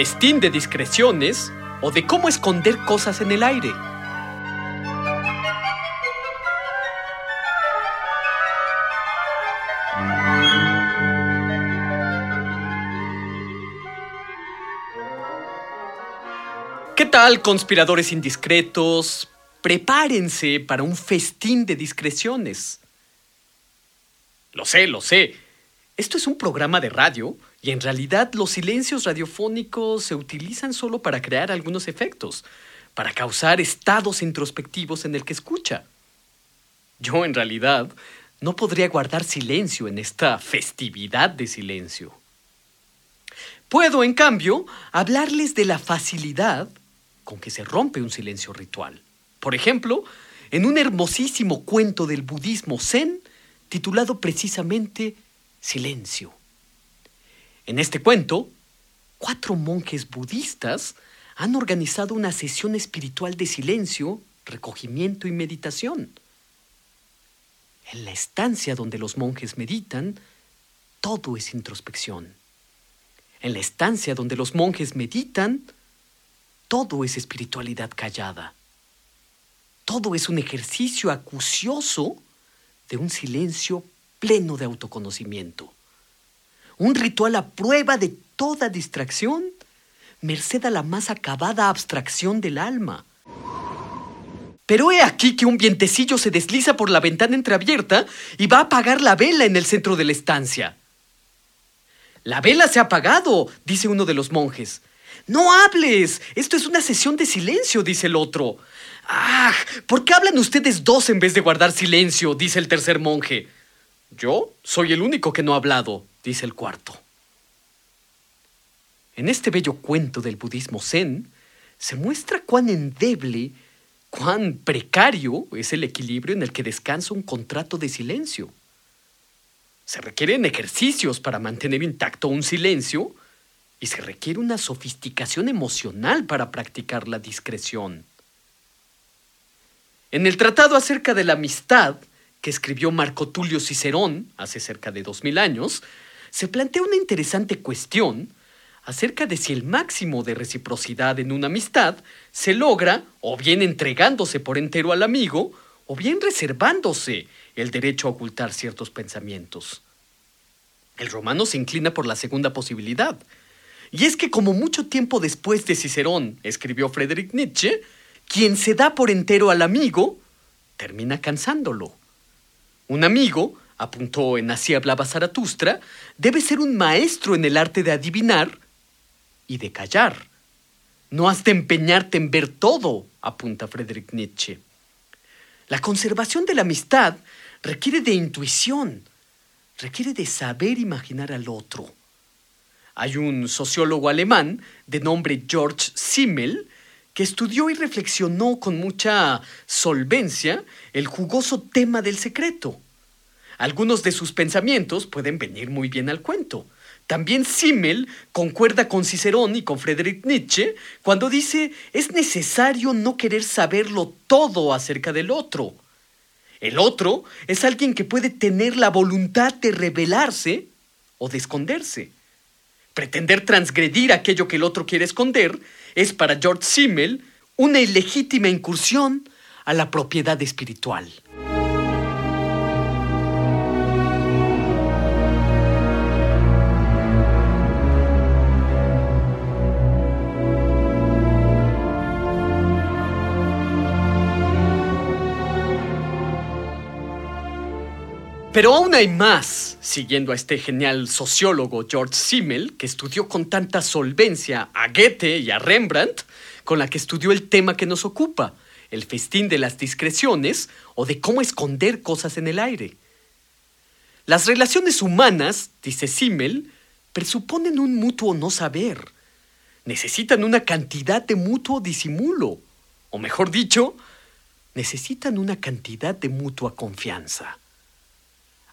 Festín de discreciones o de cómo esconder cosas en el aire. ¿Qué tal, conspiradores indiscretos? Prepárense para un festín de discreciones. Lo sé, lo sé. Esto es un programa de radio y en realidad los silencios radiofónicos se utilizan solo para crear algunos efectos, para causar estados introspectivos en el que escucha. Yo en realidad no podría guardar silencio en esta festividad de silencio. Puedo, en cambio, hablarles de la facilidad con que se rompe un silencio ritual. Por ejemplo, en un hermosísimo cuento del budismo zen titulado precisamente Silencio. En este cuento, cuatro monjes budistas han organizado una sesión espiritual de silencio, recogimiento y meditación. En la estancia donde los monjes meditan, todo es introspección. En la estancia donde los monjes meditan, todo es espiritualidad callada. Todo es un ejercicio acucioso de un silencio pleno de autoconocimiento un ritual a prueba de toda distracción, merced a la más acabada abstracción del alma. Pero he aquí que un vientecillo se desliza por la ventana entreabierta y va a apagar la vela en el centro de la estancia. La vela se ha apagado, dice uno de los monjes. No hables, esto es una sesión de silencio, dice el otro. ¡Ah! ¿Por qué hablan ustedes dos en vez de guardar silencio? dice el tercer monje. Yo soy el único que no ha hablado, dice el cuarto. En este bello cuento del budismo zen se muestra cuán endeble, cuán precario es el equilibrio en el que descansa un contrato de silencio. Se requieren ejercicios para mantener intacto un silencio y se requiere una sofisticación emocional para practicar la discreción. En el tratado acerca de la amistad, que escribió Marco Tulio Cicerón hace cerca de dos mil años, se plantea una interesante cuestión acerca de si el máximo de reciprocidad en una amistad se logra o bien entregándose por entero al amigo o bien reservándose el derecho a ocultar ciertos pensamientos. El romano se inclina por la segunda posibilidad, y es que como mucho tiempo después de Cicerón escribió Friedrich Nietzsche, quien se da por entero al amigo termina cansándolo. Un amigo apuntó en Así hablaba Zaratustra, debe ser un maestro en el arte de adivinar y de callar. No has de empeñarte en ver todo, apunta Friedrich Nietzsche. La conservación de la amistad requiere de intuición, requiere de saber imaginar al otro. Hay un sociólogo alemán de nombre George Simmel que estudió y reflexionó con mucha solvencia el jugoso tema del secreto. Algunos de sus pensamientos pueden venir muy bien al cuento. También Simmel concuerda con Cicerón y con Friedrich Nietzsche cuando dice es necesario no querer saberlo todo acerca del otro. El otro es alguien que puede tener la voluntad de rebelarse o de esconderse. Pretender transgredir aquello que el otro quiere esconder es para George Simmel una ilegítima incursión a la propiedad espiritual. Pero aún hay más, siguiendo a este genial sociólogo George Simmel, que estudió con tanta solvencia a Goethe y a Rembrandt, con la que estudió el tema que nos ocupa, el festín de las discreciones o de cómo esconder cosas en el aire. Las relaciones humanas, dice Simmel, presuponen un mutuo no saber. Necesitan una cantidad de mutuo disimulo. O mejor dicho, necesitan una cantidad de mutua confianza.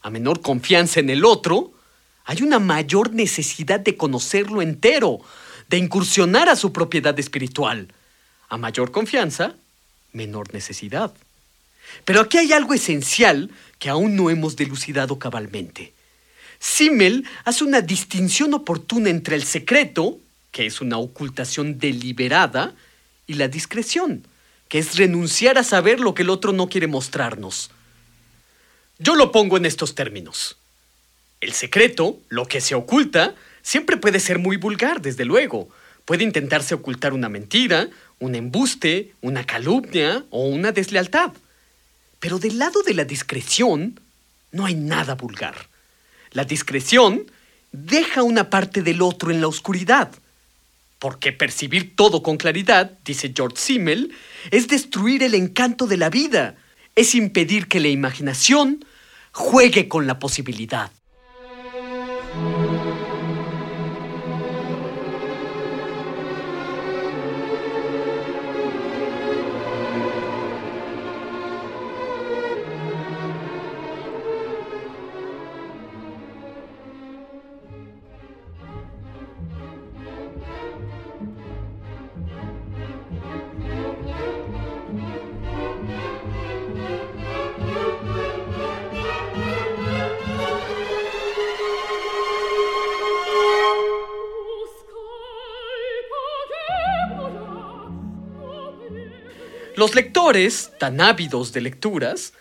A menor confianza en el otro, hay una mayor necesidad de conocerlo entero, de incursionar a su propiedad espiritual. A mayor confianza, menor necesidad. Pero aquí hay algo esencial que aún no hemos delucidado cabalmente. Simmel hace una distinción oportuna entre el secreto, que es una ocultación deliberada, y la discreción, que es renunciar a saber lo que el otro no quiere mostrarnos. Yo lo pongo en estos términos. El secreto, lo que se oculta, siempre puede ser muy vulgar, desde luego. Puede intentarse ocultar una mentira, un embuste, una calumnia o una deslealtad. Pero del lado de la discreción no hay nada vulgar. La discreción deja una parte del otro en la oscuridad. Porque percibir todo con claridad, dice George Simmel, es destruir el encanto de la vida, es impedir que la imaginación juegue con la posibilidad. Los lectores, tan ávidos de lecturas,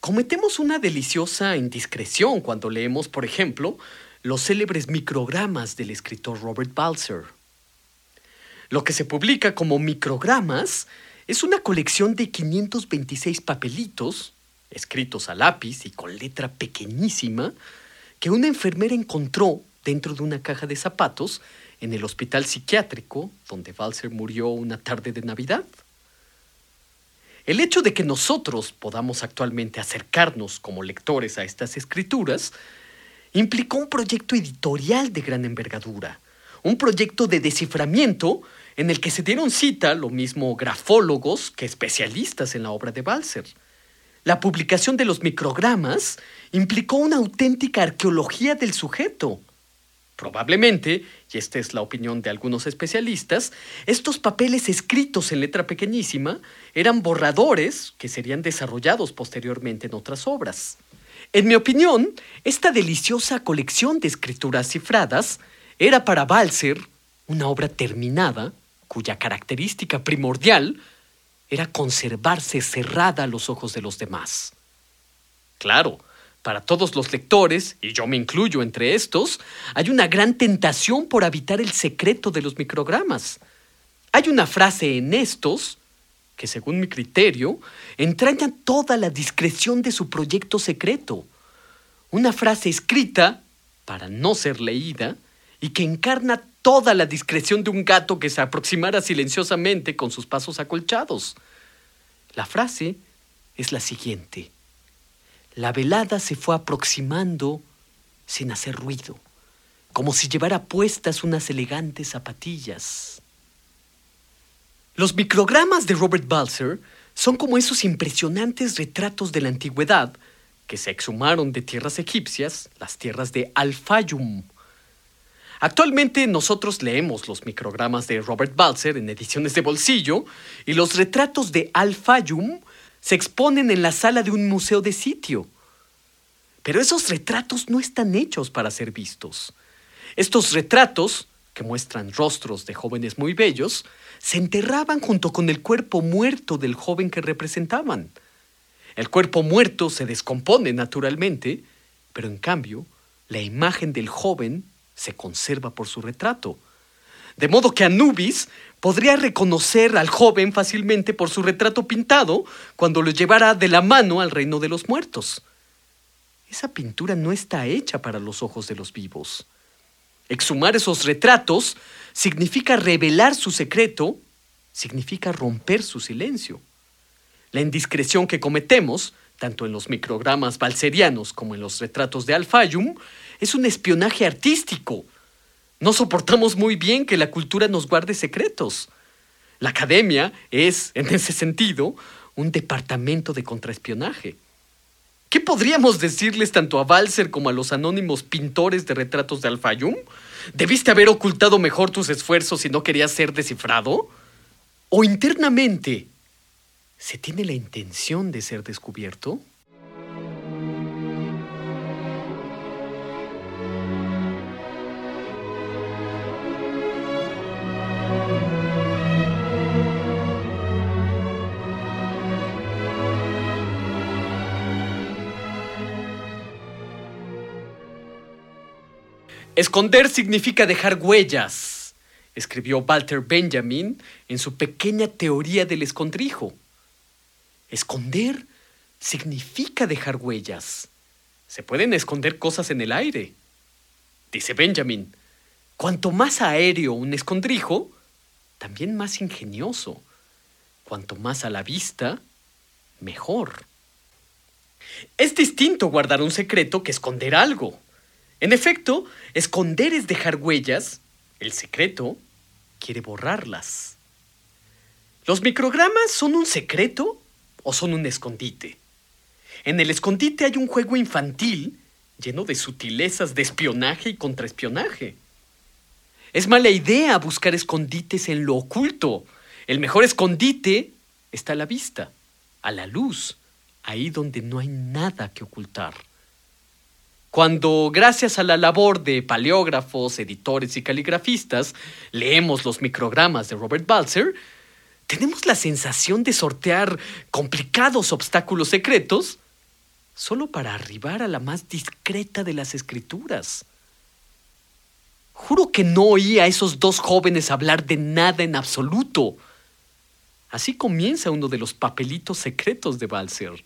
cometemos una deliciosa indiscreción cuando leemos, por ejemplo, los célebres microgramas del escritor Robert Balser. Lo que se publica como microgramas es una colección de 526 papelitos, escritos a lápiz y con letra pequeñísima, que una enfermera encontró dentro de una caja de zapatos en el hospital psiquiátrico donde Balser murió una tarde de Navidad. El hecho de que nosotros podamos actualmente acercarnos como lectores a estas escrituras implicó un proyecto editorial de gran envergadura, un proyecto de desciframiento en el que se dieron cita lo mismo grafólogos que especialistas en la obra de Balser. La publicación de los microgramas implicó una auténtica arqueología del sujeto, Probablemente, y esta es la opinión de algunos especialistas, estos papeles escritos en letra pequeñísima eran borradores que serían desarrollados posteriormente en otras obras. En mi opinión, esta deliciosa colección de escrituras cifradas era para Balser una obra terminada cuya característica primordial era conservarse cerrada a los ojos de los demás. Claro, para todos los lectores, y yo me incluyo entre estos, hay una gran tentación por habitar el secreto de los microgramas. Hay una frase en estos que, según mi criterio, entraña toda la discreción de su proyecto secreto. Una frase escrita para no ser leída y que encarna toda la discreción de un gato que se aproximara silenciosamente con sus pasos acolchados. La frase es la siguiente. La velada se fue aproximando sin hacer ruido, como si llevara puestas unas elegantes zapatillas. Los microgramas de Robert Balser son como esos impresionantes retratos de la antigüedad que se exhumaron de tierras egipcias, las tierras de Al-Fayum. Actualmente nosotros leemos los microgramas de Robert Balser en ediciones de bolsillo y los retratos de Al-Fayum se exponen en la sala de un museo de sitio. Pero esos retratos no están hechos para ser vistos. Estos retratos, que muestran rostros de jóvenes muy bellos, se enterraban junto con el cuerpo muerto del joven que representaban. El cuerpo muerto se descompone naturalmente, pero en cambio, la imagen del joven se conserva por su retrato. De modo que Anubis podría reconocer al joven fácilmente por su retrato pintado cuando lo llevara de la mano al reino de los muertos. Esa pintura no está hecha para los ojos de los vivos. Exhumar esos retratos significa revelar su secreto significa romper su silencio. La indiscreción que cometemos, tanto en los microgramas balserianos como en los retratos de Alfayum, es un espionaje artístico. No soportamos muy bien que la cultura nos guarde secretos. La academia es, en ese sentido, un departamento de contraespionaje. ¿Qué podríamos decirles tanto a Balser como a los anónimos pintores de retratos de Alfayum? ¿Debiste haber ocultado mejor tus esfuerzos si no querías ser descifrado? ¿O internamente se tiene la intención de ser descubierto? Esconder significa dejar huellas, escribió Walter Benjamin en su pequeña teoría del escondrijo. Esconder significa dejar huellas. Se pueden esconder cosas en el aire. Dice Benjamin, cuanto más aéreo un escondrijo, también más ingenioso. Cuanto más a la vista, mejor. Es distinto guardar un secreto que esconder algo. En efecto, esconder es dejar huellas, el secreto quiere borrarlas. ¿Los microgramas son un secreto o son un escondite? En el escondite hay un juego infantil lleno de sutilezas de espionaje y contraespionaje. Es mala idea buscar escondites en lo oculto. El mejor escondite está a la vista, a la luz, ahí donde no hay nada que ocultar. Cuando, gracias a la labor de paleógrafos, editores y caligrafistas, leemos los microgramas de Robert Balzer, tenemos la sensación de sortear complicados obstáculos secretos solo para arribar a la más discreta de las escrituras. Juro que no oí a esos dos jóvenes hablar de nada en absoluto. Así comienza uno de los papelitos secretos de Balzer.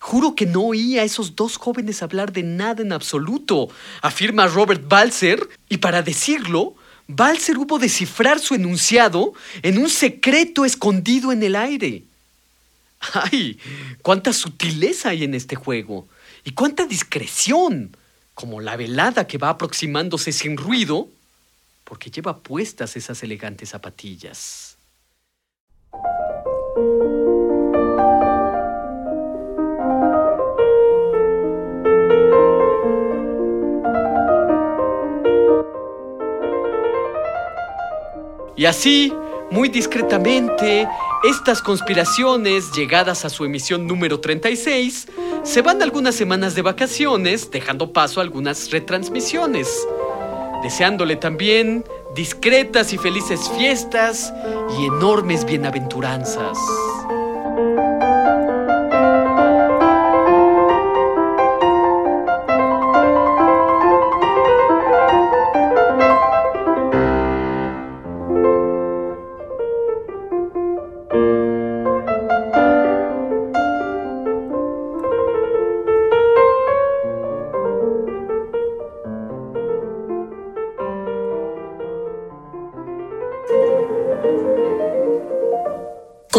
Juro que no oí a esos dos jóvenes hablar de nada en absoluto, afirma Robert Balzer, y para decirlo, Balzer hubo descifrar su enunciado en un secreto escondido en el aire. ¡Ay! ¡Cuánta sutileza hay en este juego! ¡Y cuánta discreción! Como la velada que va aproximándose sin ruido, porque lleva puestas esas elegantes zapatillas. Y así, muy discretamente, estas conspiraciones, llegadas a su emisión número 36, se van algunas semanas de vacaciones, dejando paso a algunas retransmisiones, deseándole también discretas y felices fiestas y enormes bienaventuranzas.